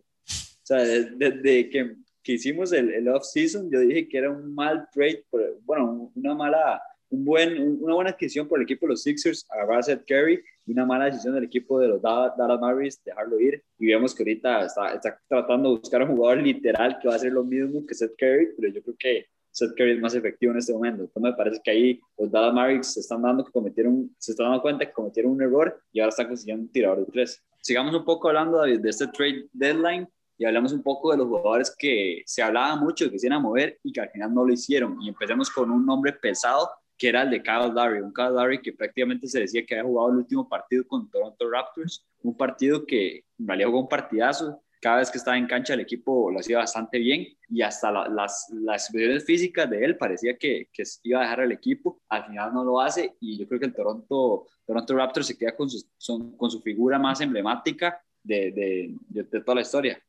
Sea, desde que, que hicimos el, el off-season, yo dije que era un mal trade, bueno, una mala un buen, una buena adquisición por el equipo de los Sixers, a Seth Curry, y una mala decisión del equipo de los Dallas Mavericks, dejarlo ir. Y vemos que ahorita está, está, tratando de buscar un jugador literal que va a hacer lo mismo que Seth Curry, pero yo creo que Seth Curry es más efectivo en este momento. Entonces me parece que ahí los Dallas Mavericks se están dando que cometieron, se están dando cuenta que cometieron un error y ahora están consiguiendo un tirador de tres. Sigamos un poco hablando de, de este trade deadline y hablamos un poco de los jugadores que se hablaba mucho que se a mover y que al final no lo hicieron. Y empecemos con un nombre pesado que era el de Kyle Lowry, un Kyle Lowry que prácticamente se decía que había jugado el último partido con Toronto Raptors, un partido que en realidad jugó un partidazo, cada vez que estaba en cancha el equipo lo hacía bastante bien y hasta las, las expresiones físicas de él parecía que, que, iba a dejar el equipo, al final no lo hace y yo creo que el Toronto, Toronto Raptors se queda con su, figura más emblemática de, de toda la historia.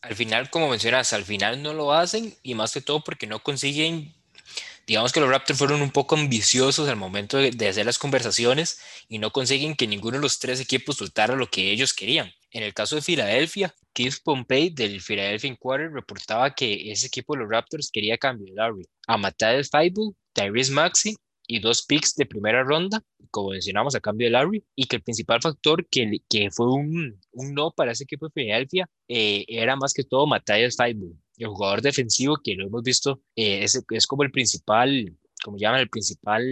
Al final, como mencionas, al final no lo hacen y más que todo porque no consiguen Digamos que los Raptors fueron un poco ambiciosos al momento de, hacer las conversaciones y no consiguen que ninguno de los tres equipos soltara lo que ellos querían. En el caso de Filadelfia, Keith Pompey del Philadelphia Inquirer reportaba que ese equipo de los Raptors quería cambiar Larry a Matthijs Feibel, Tyrese Maxi y dos picks de primera ronda, como mencionamos, a cambio de Larry, y que el principal factor que, que fue un, un no para ese equipo de Filadelfia eh, era más que todo Matthijs Feibel, el jugador defensivo que lo hemos visto, eh, es, es, como el principal, como llaman, el principal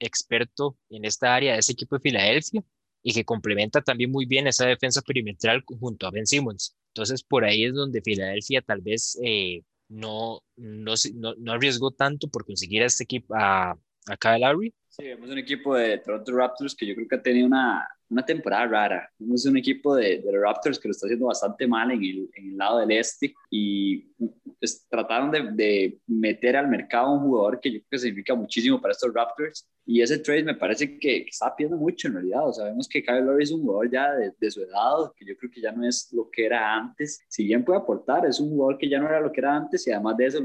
experto en esta área de ese equipo de Filadelfia y que complementa también muy bien esa defensa perimetral junto a Ben Simmons. Entonces, por ahí es donde Filadelfia tal vez eh, no, no, no, arriesgó tanto por conseguir a este equipo, a, a Kyle Lowry. Sí, vemos un equipo de Toronto Raptors que yo creo que ha tenido una, una temporada rara. Es un equipo de, de, los Raptors que lo está haciendo bastante mal en el, en el lado del este y pues, trataron de, de, meter al mercado un jugador que yo creo que significa muchísimo para estos Raptors y ese trade me parece que, está pidiendo mucho en realidad. O sabemos que Kyle Lowry es un jugador ya de, de, su edad, que yo creo que ya no es lo que era antes. Si bien puede aportar, es un jugador que ya no era lo que era antes y además de eso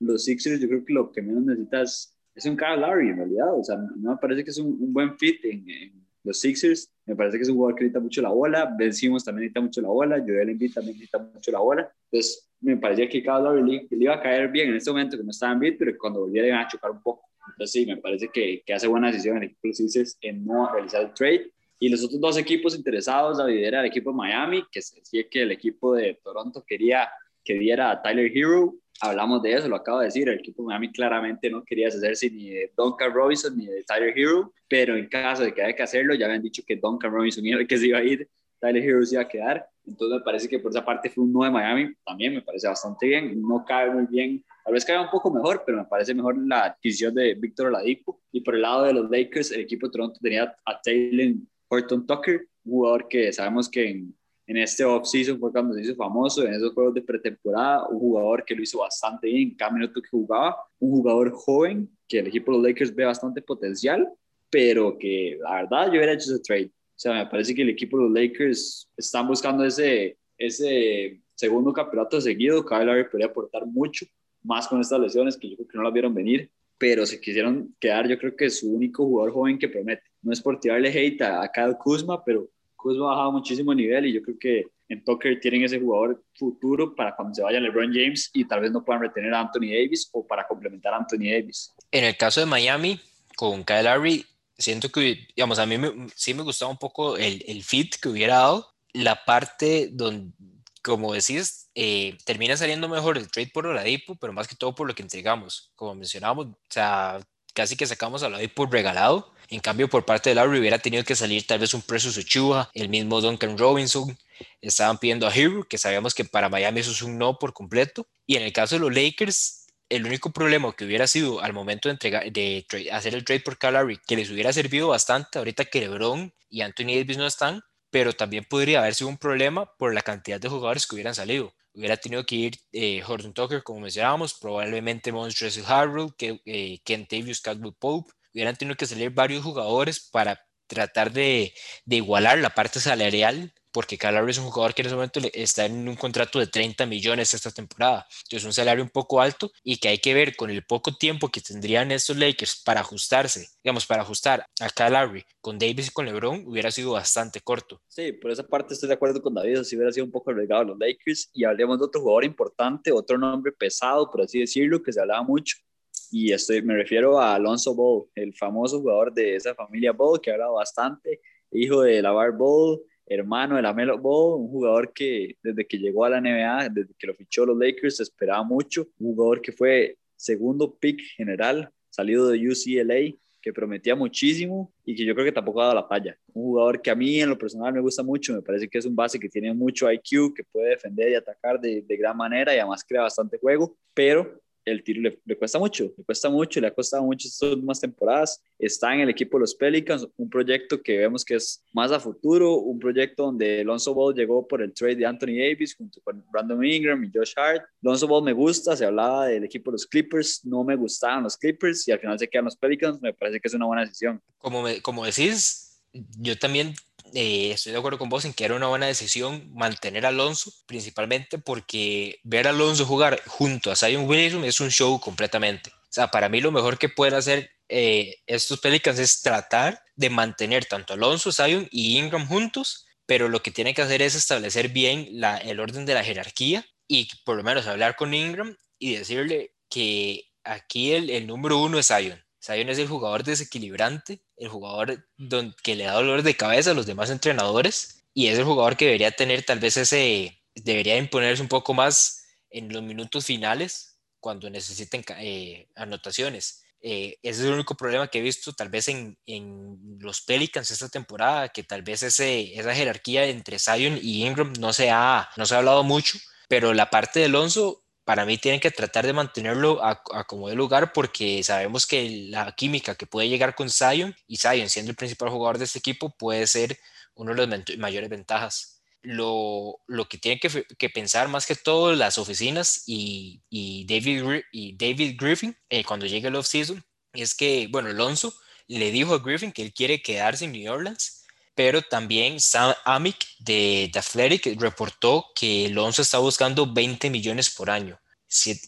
los Sixers yo creo que lo que menos necesitas es un Kyle Lowry en realidad. O sea, no me parece que es un, un buen fit en, en los Sixers. Me parece que es un jugador que necesita mucho la bola. Ben Simmons también necesita mucho la bola. Joel Embiid también necesita mucho la bola. Entonces, me parecía que cada le, le iba a caer bien en este momento que no estaba en beat, pero cuando volviera iban a chocar un poco. Entonces, sí, me parece que, que hace buena decisión el equipo de los Sixers en no realizar el trade. Y los otros dos equipos interesados, David, era el equipo de Miami, que se decía que el equipo de Toronto quería que diera a Tyler Hero hablamos de eso, lo acabo de decir, el equipo de Miami claramente no quería deshacerse ni de Duncan Robinson ni de Tyler Hero, pero en caso de que haya que hacerlo, ya habían dicho que Duncan Robinson era el que se iba a ir, Tyler Hero se iba a quedar, entonces me parece que por esa parte fue un no de Miami, también me parece bastante bien, no cabe muy bien, tal vez cae un poco mejor, pero me parece mejor la adquisición de Víctor Oladipo, y por el lado de los Lakers, el equipo de Toronto tenía a Taylor Horton Tucker, jugador que sabemos que en en este off-season fue cuando se hizo famoso, en esos juegos de pretemporada, un jugador que lo hizo bastante bien en cada minuto que jugaba, un jugador joven que el equipo de los Lakers ve bastante potencial, pero que la verdad yo hubiera hecho ese trade. O sea, me parece que el equipo de los Lakers están buscando ese, ese segundo campeonato seguido. Kyle Lowry podría aportar mucho más con estas lesiones que yo creo que no las vieron venir, pero se quisieron quedar, yo creo que es su único jugador joven que promete. No es por tirarle hate a, a Kyle Kuzma, pero Ha bajado muchísimo nivel y yo creo que en Tucker tienen ese jugador futuro para cuando se vaya LeBron James y tal vez no puedan retener a Anthony Davis o para complementar a Anthony Davis. En el caso de Miami, con Kyle Lowry, siento que, digamos, a mí sí me gustaba un poco el, el, fit que hubiera dado, la parte donde, como decís, eh, termina saliendo mejor el trade por Oladipo, pero más que todo por lo que entregamos. Como mencionábamos, o sea, casi que sacamos a por regalado. En cambio, por parte de Larry hubiera tenido que salir tal vez un precio Ochoa, el mismo Duncan Robinson. Estaban pidiendo a Hero, que sabíamos que para Miami eso es un no por completo. Y en el caso de los Lakers, el único problema que hubiera sido al momento de, hacer el trade por Calary, que les hubiera servido bastante ahorita que LeBron y Anthony Davis no están, pero también podría haber sido un problema por la cantidad de jugadores que hubieran salido. Hubiera tenido que ir eh, Horton Tucker, como mencionábamos, probablemente Monstrous Harrell, que, eh, Ken Davis, Caldwell Pope. Hubieran tenido que salir varios jugadores para tratar de, de igualar la parte salarial porque Calabria es un jugador que en ese momento está en un contrato de 30 millones esta temporada. Entonces, un salario un poco alto y que hay que ver con el poco tiempo que tendrían estos Lakers para ajustarse, digamos, para ajustar a Calabria con Davis y con LeBron, hubiera sido bastante corto. Sí, por esa parte estoy de acuerdo con David, si hubiera sido un poco arriesgado los Lakers. Y hablemos de otro jugador importante, otro nombre pesado, por así decirlo, que se hablaba mucho. Y estoy, me refiero a Alonso Ball, el famoso jugador de esa familia Ball, que ha hablado bastante, hijo de Lavar Ball, hermano de la Melo Ball, un jugador que desde que llegó a la NBA, desde que lo fichó los Lakers, esperaba mucho, un jugador que fue segundo pick general, salido de UCLA, que prometía muchísimo y que yo creo que tampoco ha dado la talla. Un jugador que a mí en lo personal me gusta mucho, me parece que es un base que tiene mucho IQ, que puede defender y atacar de, de gran manera y además crea bastante juego, pero el tiro le, cuesta mucho, le cuesta mucho, le ha costado mucho estas últimas temporadas. Está en el equipo de los Pelicans, un proyecto que vemos que es más a futuro, un proyecto donde Lonzo Ball llegó por el trade de Anthony Davis junto con Brandon Ingram y Josh Hart. Lonzo Ball me gusta, se hablaba del equipo de los Clippers, no me gustaban los Clippers y al final se quedan los Pelicans, me parece que es una buena decisión. Como, como decís, yo también eh, estoy de acuerdo con vos en que era una buena decisión mantener a Alonso, principalmente porque ver a Alonso jugar junto a Zion Williamson es un show completamente. O sea, para mí lo mejor que pueden hacer eh, estos Pelicans es tratar de mantener tanto Alonso, Zion y Ingram juntos, pero lo que tienen que hacer es establecer bien la, el orden de la jerarquía y por lo menos hablar con Ingram y decirle que aquí el, el número uno es Zion Zion es el jugador desequilibrante, el jugador que le da dolor de cabeza a los demás entrenadores y es el jugador que debería tener tal vez ese, debería imponerse un poco más en los minutos finales cuando necesiten eh, anotaciones. Eh, ese es el único problema que he visto tal vez en, en, los Pelicans esta temporada, que tal vez ese, esa jerarquía entre Zion y Ingram no se, ha, no se ha hablado mucho, pero la parte de Alonso para mí tienen que tratar de mantenerlo a, como de lugar porque sabemos que la química que puede llegar con Zion y Zion siendo el principal jugador de este equipo puede ser uno de las mayores ventajas. Lo, lo que tienen que, que, pensar más que todo las oficinas y, y David, y David Griffin eh, cuando llegue el off-season es que, bueno, Alonso le dijo a Griffin que él quiere quedarse en New Orleans pero también Sam Amick de The Athletic reportó que Alonso está buscando 20 millones por año,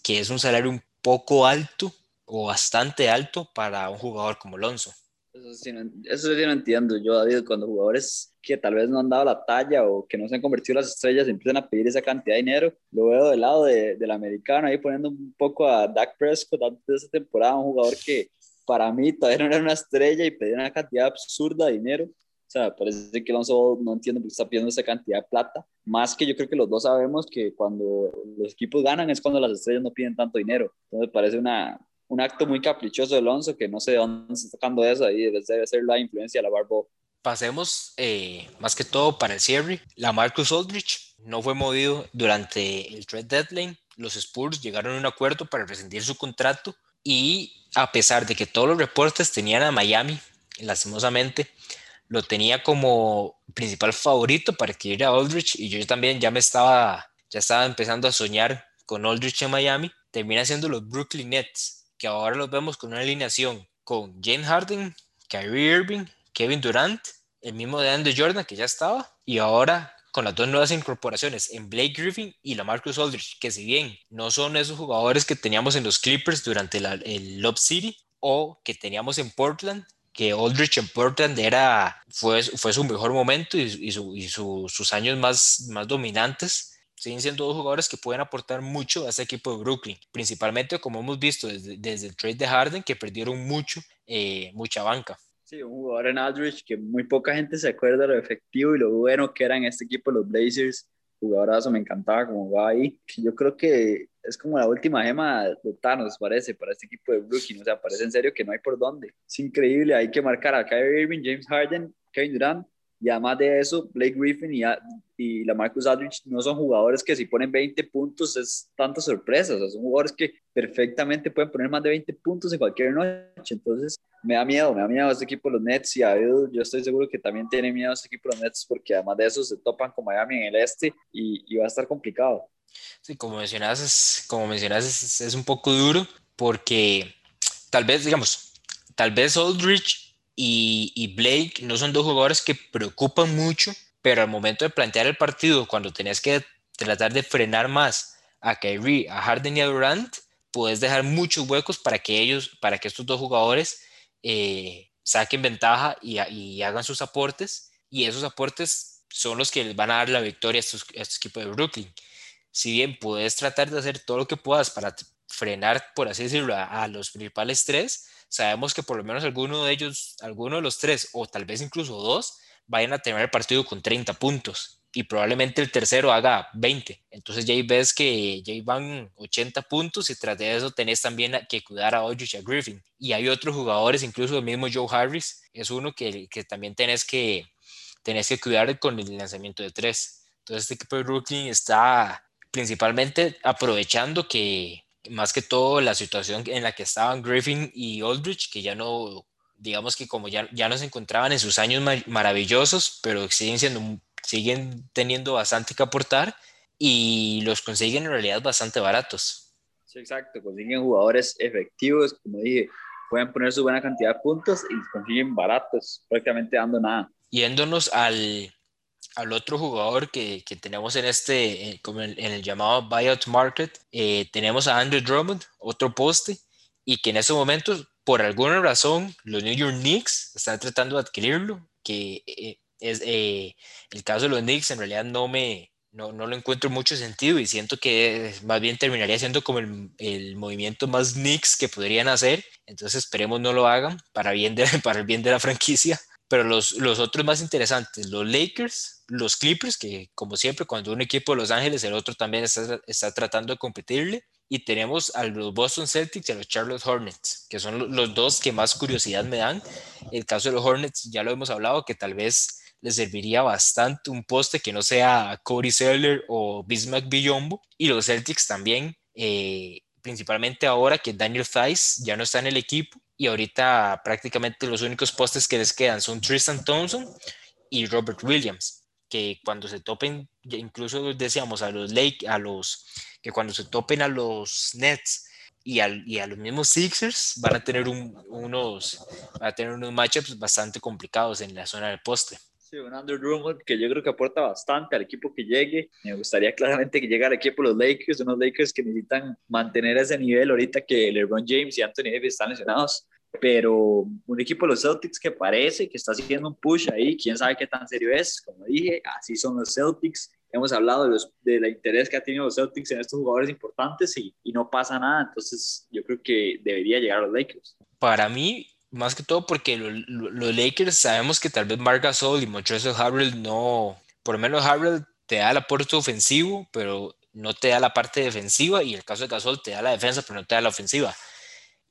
que es un salario un poco alto o bastante alto para un jugador como Alonso. Eso sí, no, eso sí no entiendo yo, David, cuando jugadores que tal vez no han dado la talla o que no se han convertido en las estrellas empiezan a pedir esa cantidad de dinero, lo veo del lado de, del americano ahí poniendo un poco a Dak Prescott antes de esa temporada, un jugador que para mí todavía no era una estrella y pedía una cantidad absurda de dinero sea, parece que Alonso no entiende por qué está pidiendo esa cantidad de plata. Más que yo creo que los dos sabemos que cuando los equipos ganan es cuando las estrellas no piden tanto dinero. Entonces parece una, un acto muy caprichoso de Alonso que no sé de dónde está sacando eso ahí. Debe ser la influencia de la Barbo. Pasemos eh, más que todo para el cierre. La Marcus Aldrich no fue movido durante el trade deadline. Los Spurs llegaron a un acuerdo para rescindir su contrato y a pesar de que todos los reportes tenían a Miami, lastimosamente, lo tenía como principal favorito para adquirir a Aldrich y yo también ya me estaba, ya estaba empezando a soñar con Aldrich en Miami. Termina siendo los Brooklyn Nets, que ahora los vemos con una alineación con James Harden, Kyrie Irving, Kevin Durant, el mismo de Andrew Jordan que ya estaba, y ahora con las dos nuevas incorporaciones en Blake Griffin y la Marcus Aldrich, que si bien no son esos jugadores que teníamos en los Clippers durante el Love City o que teníamos en Portland, que Aldrich en Portland era, fue, fue su mejor momento y, y, su, y su, sus años más, más dominantes. Siguen siendo dos jugadores que pueden aportar mucho a ese equipo de Brooklyn, principalmente como hemos visto desde, desde el trade de Harden, que perdieron mucho, eh, mucha banca. Sí, un jugador en Aldrich que muy poca gente se acuerda lo efectivo y lo bueno que era en este equipo los Blazers. Jugadorazo, me encantaba como jugaba ahí. Yo creo que es como la última gema de Thanos, parece, para este equipo de Brooklyn. O sea, parece en serio que no hay por dónde. Es increíble, hay que marcar a Kyrie Irving, James Harden, Kevin Durant y además de eso, Blake Griffin y, y la Marcus Aldridge no son jugadores que si ponen 20 puntos es tanta sorpresa. O sea, son jugadores que perfectamente pueden poner más de 20 puntos en cualquier noche. Entonces, me da miedo, me da miedo este equipo los Nets y a yo estoy seguro que también tiene miedo este equipo los Nets porque además de eso se topan con Miami en el este y, y va a estar complicado. Sí, como mencionas, es, como mencionas es, es un poco duro porque tal vez, digamos, tal vez Aldridge y, Blake no son dos jugadores que preocupan mucho, pero al momento de plantear el partido, cuando tenés que tratar de frenar más a Kyrie, a Harden y a Durant, puedes dejar muchos huecos para que ellos, para que estos dos jugadores eh, saquen ventaja y, hagan sus aportes, y esos aportes son los que les van a dar la victoria a estos, a equipos de Brooklyn. Si bien puedes tratar de hacer todo lo que puedas para frenar, por así decirlo, a los principales tres, sabemos que por lo menos alguno de ellos, alguno de los tres, o tal vez incluso dos, vayan a tener el partido con 30 puntos y probablemente el tercero haga 20. Entonces ya ves que ya van 80 puntos y tras de eso tenés también que cuidar a Ojo y a Griffin. Y hay otros jugadores, incluso el mismo Joe Harris, es uno que, que también tenés que, tenés que cuidar con el lanzamiento de tres. Entonces este equipo de Brooklyn está principalmente aprovechando que más que todo la situación en la que estaban Griffin y Aldrich, que ya no, digamos que como ya, ya no se encontraban en sus años maravillosos, pero siguen, siendo, siguen teniendo bastante que aportar y los consiguen en realidad bastante baratos. Sí, exacto, consiguen jugadores efectivos, como dije, pueden poner su buena cantidad de puntos y consiguen baratos, prácticamente dando nada. Yéndonos al, al otro jugador que, que tenemos en este, eh, como en, el llamado buyout market, eh, tenemos a Andrew Drummond, otro poste, y que en ese momento, por alguna razón, los New York Knicks están tratando de adquirirlo, que eh, es el caso de los Knicks en realidad no me, no, no, lo encuentro mucho sentido y siento que más bien terminaría siendo como el, el, movimiento más Knicks que podrían hacer. Entonces esperemos no lo hagan para, bien de, para el bien de la franquicia. Pero los, los otros más interesantes, los Lakers, los Clippers, que como siempre, cuando un equipo de Los Ángeles, el otro también está, está tratando de competirle. Y tenemos a los Boston Celtics y a los Charlotte Hornets, que son los dos que más curiosidad me dan. El caso de los Hornets, ya lo hemos hablado, que tal vez les serviría bastante un poste que no sea Cody Seller o Bismack Biyombo. Y los Celtics también, eh, principalmente ahora que Daniel Thies ya no está en el equipo y ahorita prácticamente los únicos postes que les quedan son Tristan Thompson y Robert Williams, que cuando se topen, incluso decíamos a los Lake, a los que cuando se topen a los Nets y, y a los mismos Sixers van a tener unos van a tener unos matchups bastante complicados en la zona del poste. Sí, un Andrew Drummond que yo creo que aporta bastante al equipo que llegue. Me gustaría claramente que llegara al equipo los Lakers, unos Lakers que necesitan mantener ese nivel ahorita que LeBron James y Anthony Davis están lesionados. Pero un equipo de los Celtics que parece que está haciendo un push ahí, quién sabe qué tan serio es. Como dije, así son los Celtics. Hemos hablado de los, del interés que ha tenido los Celtics en estos jugadores importantes y, y no pasa nada. Entonces, yo creo que debería llegar a los Lakers. Para mí, más que todo porque los Lakers sabemos que tal vez Marc Gasol y Montrezl Harrell no, por lo menos Harrell te da el aporte ofensivo, pero no te da la parte defensiva y el caso de Gasol te da la defensa, pero no te da la ofensiva.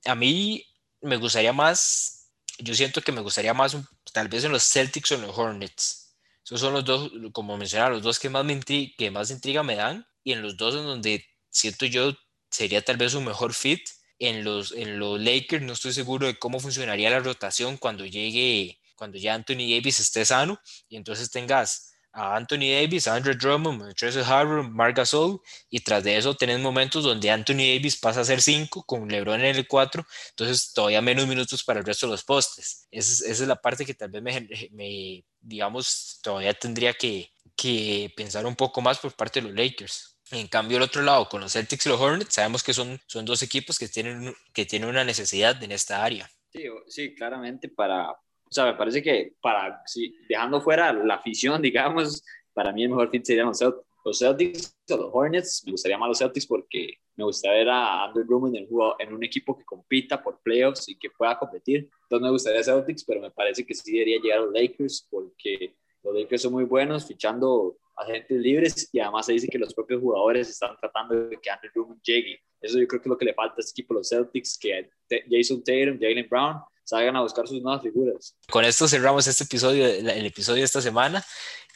A mí me gustaría más, yo siento que me gustaría más tal vez en los Celtics o en los Hornets. Esos son los dos, como mencionaba, los dos que más, me que más intriga me dan y en los dos en donde siento yo sería tal vez un mejor fit en los, en los Lakers no estoy seguro de cómo funcionaría la rotación cuando llegue, cuando ya Anthony Davis esté sano y entonces tengas a Anthony Davis, a Andrew Drummond, Tracy Harbour, Marc Gasol y tras de eso tenés momentos donde Anthony Davis pasa a ser 5 con LeBron en el 4, entonces todavía menos minutos para el resto de los postes. Esa es, la parte que tal vez me, me digamos, todavía tendría que, que pensar un poco más por parte de los Lakers. En cambio, el otro lado, con los Celtics y los Hornets, sabemos que son, son dos equipos que tienen, que tienen una necesidad en esta área. Sí, sí, claramente para, o sea, me parece que para, sí, dejando fuera la afición, digamos, para mí el mejor fit serían los Celtics, o los Hornets. Me gustaría más los Celtics porque me gustaría ver a Andrew Drummond en, en un equipo que compita por playoffs y que pueda competir. Entonces me gustaría Celtics, pero me parece que sí debería llegar a los Lakers porque los Lakers son muy buenos fichando agentes libres y además se dice que los propios jugadores están tratando de que Andrew Drummond llegue. Eso yo creo que es lo que le falta a este equipo, los Celtics, que Jason Tatum, Jalen Brown salgan a buscar sus nuevas figuras. Con esto cerramos este episodio, el episodio de esta semana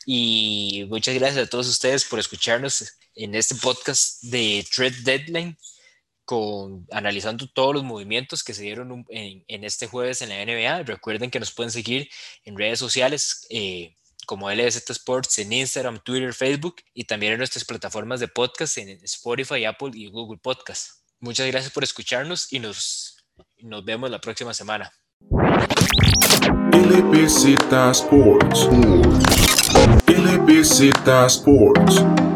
y muchas gracias a todos ustedes por escucharnos en este podcast de Trade Deadline con analizando todos los movimientos que se dieron en, en, este jueves en la NBA. Recuerden que nos pueden seguir en redes sociales eh, como LZ Sports en Instagram, Twitter, Facebook y también en nuestras plataformas de podcast en Spotify, Apple y Google Podcast. Muchas gracias por escucharnos y nos, nos vemos la próxima semana. LBZ Sports. LBZ Sports.